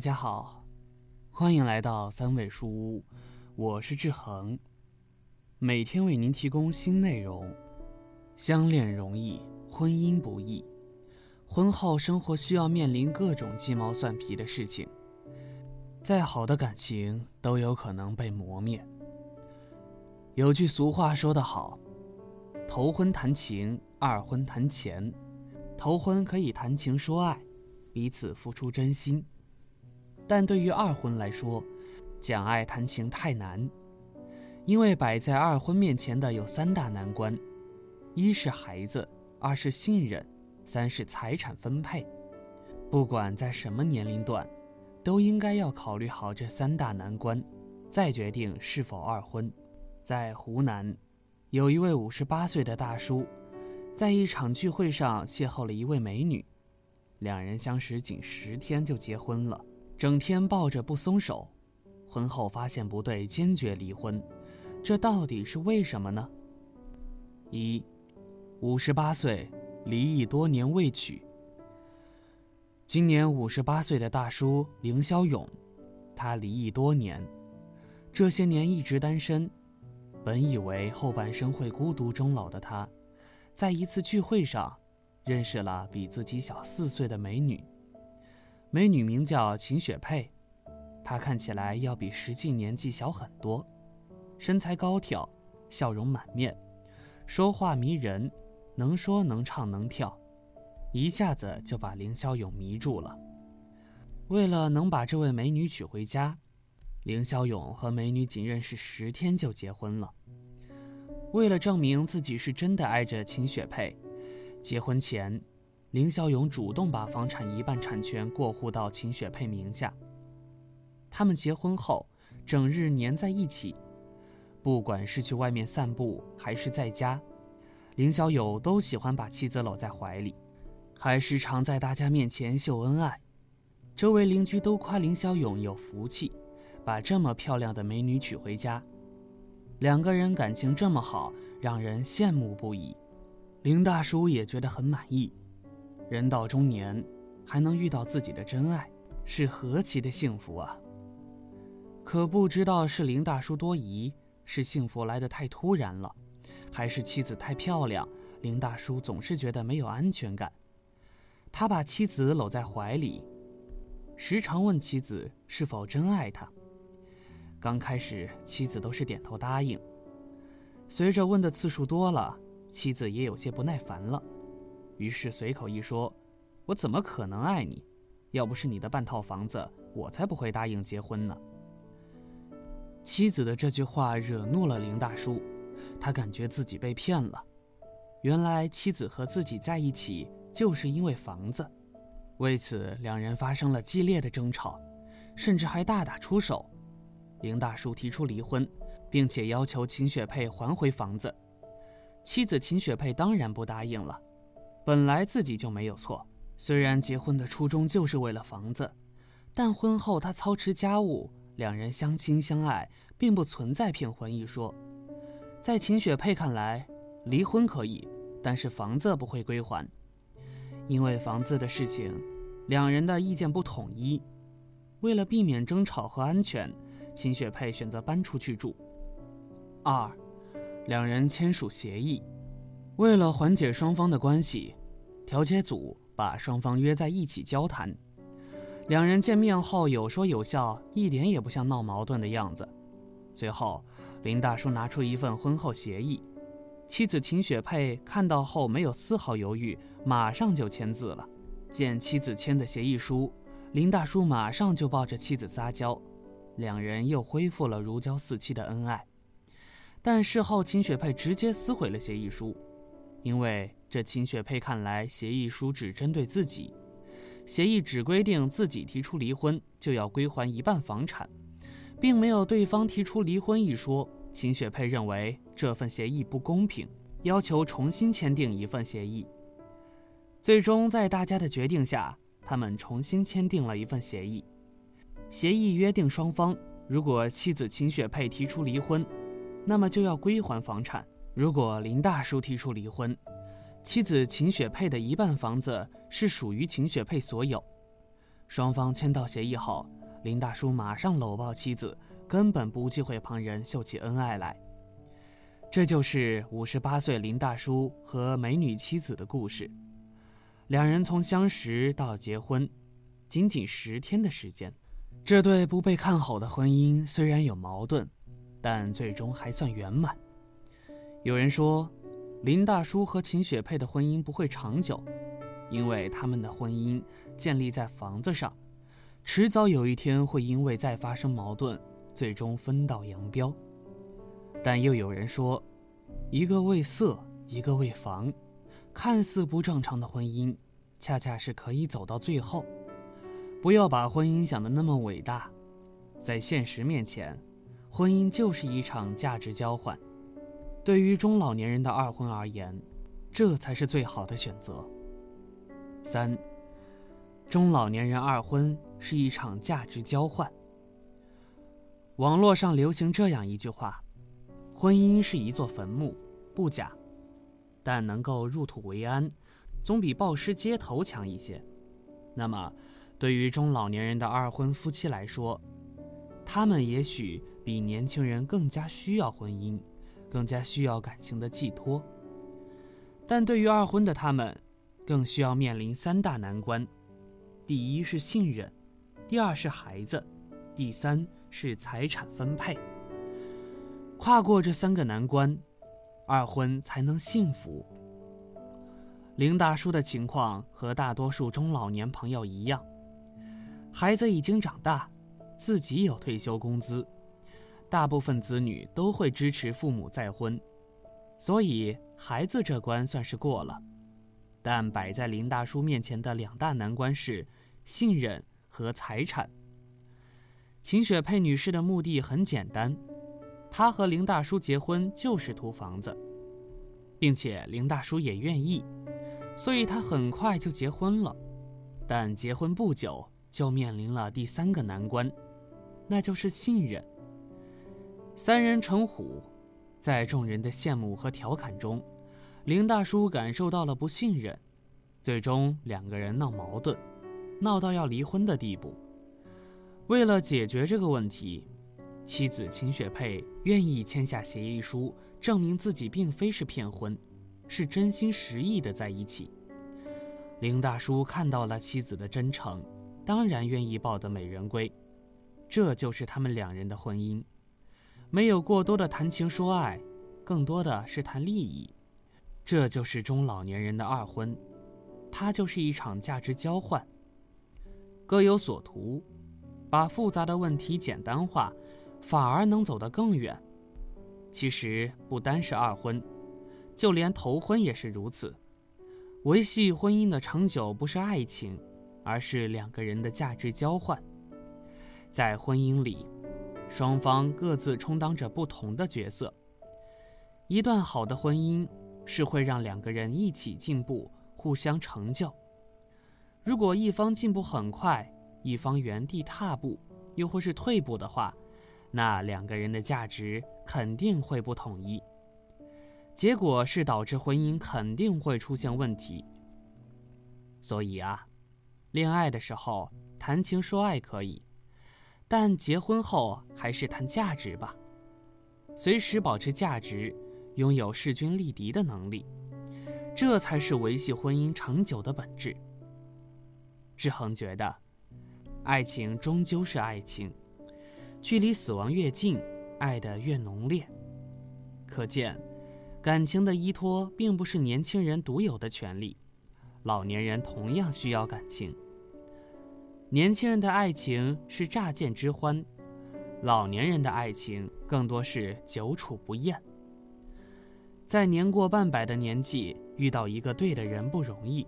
大家好，欢迎来到三味书屋，我是志恒，每天为您提供新内容。相恋容易，婚姻不易，婚后生活需要面临各种鸡毛蒜皮的事情，再好的感情都有可能被磨灭。有句俗话说得好：“头婚谈情，二婚谈钱。头婚可以谈情说爱，彼此付出真心。”但对于二婚来说，讲爱谈情太难，因为摆在二婚面前的有三大难关：一是孩子，二是信任，三是财产分配。不管在什么年龄段，都应该要考虑好这三大难关，再决定是否二婚。在湖南，有一位五十八岁的大叔，在一场聚会上邂逅了一位美女，两人相识仅十天就结婚了。整天抱着不松手，婚后发现不对，坚决离婚，这到底是为什么呢？一，五十八岁，离异多年未娶。今年五十八岁的大叔凌霄勇，他离异多年，这些年一直单身，本以为后半生会孤独终老的他，在一次聚会上，认识了比自己小四岁的美女。美女名叫秦雪佩，她看起来要比实际年纪小很多，身材高挑，笑容满面，说话迷人，能说能唱能跳，一下子就把凌霄勇迷住了。为了能把这位美女娶回家，凌霄勇和美女仅认识十天就结婚了。为了证明自己是真的爱着秦雪佩，结婚前。凌小勇主动把房产一半产权过户到秦雪佩名下。他们结婚后，整日黏在一起，不管是去外面散步还是在家，凌小勇都喜欢把妻子搂在怀里，还时常在大家面前秀恩爱。周围邻居都夸凌小勇有福气，把这么漂亮的美女娶回家。两个人感情这么好，让人羡慕不已。林大叔也觉得很满意。人到中年，还能遇到自己的真爱，是何其的幸福啊！可不知道是林大叔多疑，是幸福来得太突然了，还是妻子太漂亮，林大叔总是觉得没有安全感。他把妻子搂在怀里，时常问妻子是否真爱他。刚开始，妻子都是点头答应，随着问的次数多了，妻子也有些不耐烦了。于是随口一说：“我怎么可能爱你？要不是你的半套房子，我才不会答应结婚呢。”妻子的这句话惹怒了林大叔，他感觉自己被骗了。原来妻子和自己在一起就是因为房子，为此两人发生了激烈的争吵，甚至还大打出手。林大叔提出离婚，并且要求秦雪佩还回房子。妻子秦雪佩当然不答应了。本来自己就没有错，虽然结婚的初衷就是为了房子，但婚后他操持家务，两人相亲相爱，并不存在骗婚一说。在秦雪佩看来，离婚可以，但是房子不会归还，因为房子的事情，两人的意见不统一。为了避免争吵和安全，秦雪佩选择搬出去住。二，两人签署协议。为了缓解双方的关系，调解组把双方约在一起交谈。两人见面后有说有笑，一点也不像闹矛盾的样子。随后，林大叔拿出一份婚后协议，妻子秦雪佩看到后没有丝毫犹豫，马上就签字了。见妻子签的协议书，林大叔马上就抱着妻子撒娇，两人又恢复了如胶似漆的恩爱。但事后，秦雪佩直接撕毁了协议书。因为这秦雪佩看来，协议书只针对自己，协议只规定自己提出离婚就要归还一半房产，并没有对方提出离婚一说。秦雪佩认为这份协议不公平，要求重新签订一份协议。最终在大家的决定下，他们重新签订了一份协议。协议约定双方，如果妻子秦雪佩提出离婚，那么就要归还房产。如果林大叔提出离婚，妻子秦雪佩的一半房子是属于秦雪佩所有。双方签到协议后，林大叔马上搂抱妻子，根本不忌讳旁人秀起恩爱来。这就是五十八岁林大叔和美女妻子的故事。两人从相识到结婚，仅仅十天的时间。这对不被看好的婚姻虽然有矛盾，但最终还算圆满。有人说，林大叔和秦雪佩的婚姻不会长久，因为他们的婚姻建立在房子上，迟早有一天会因为再发生矛盾，最终分道扬镳。但又有人说，一个为色，一个为房，看似不正常的婚姻，恰恰是可以走到最后。不要把婚姻想得那么伟大，在现实面前，婚姻就是一场价值交换。对于中老年人的二婚而言，这才是最好的选择。三，中老年人二婚是一场价值交换。网络上流行这样一句话：“婚姻是一座坟墓，不假，但能够入土为安，总比暴尸街头强一些。”那么。对于中老年人的二婚夫妻来说，他们也许比年轻人更加需要婚姻，更加需要感情的寄托。但对于二婚的他们，更需要面临三大难关：第一是信任，第二是孩子，第三是财产分配。跨过这三个难关，二婚才能幸福。林大叔的情况和大多数中老年朋友一样。孩子已经长大，自己有退休工资，大部分子女都会支持父母再婚，所以孩子这关算是过了。但摆在林大叔面前的两大难关是信任和财产。秦雪佩女士的目的很简单，她和林大叔结婚就是图房子，并且林大叔也愿意，所以她很快就结婚了。但结婚不久。就面临了第三个难关，那就是信任。三人成虎，在众人的羡慕和调侃中，林大叔感受到了不信任，最终两个人闹矛盾，闹到要离婚的地步。为了解决这个问题，妻子秦雪佩愿意签下协议书，证明自己并非是骗婚，是真心实意的在一起。林大叔看到了妻子的真诚。当然愿意抱得美人归，这就是他们两人的婚姻，没有过多的谈情说爱，更多的是谈利益，这就是中老年人的二婚，它就是一场价值交换，各有所图，把复杂的问题简单化，反而能走得更远。其实不单是二婚，就连头婚也是如此，维系婚姻的长久不是爱情。而是两个人的价值交换，在婚姻里，双方各自充当着不同的角色。一段好的婚姻是会让两个人一起进步，互相成就。如果一方进步很快，一方原地踏步，又或是退步的话，那两个人的价值肯定会不统一，结果是导致婚姻肯定会出现问题。所以啊。恋爱的时候谈情说爱可以，但结婚后还是谈价值吧。随时保持价值，拥有势均力敌的能力，这才是维系婚姻长久的本质。志恒觉得，爱情终究是爱情，距离死亡越近，爱的越浓烈。可见，感情的依托并不是年轻人独有的权利。老年人同样需要感情。年轻人的爱情是乍见之欢，老年人的爱情更多是久处不厌。在年过半百的年纪遇到一个对的人不容易，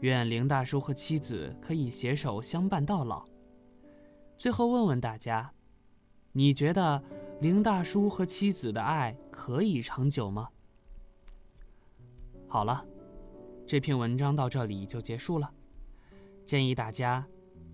愿林大叔和妻子可以携手相伴到老。最后问问大家，你觉得林大叔和妻子的爱可以长久吗？好了。这篇文章到这里就结束了，建议大家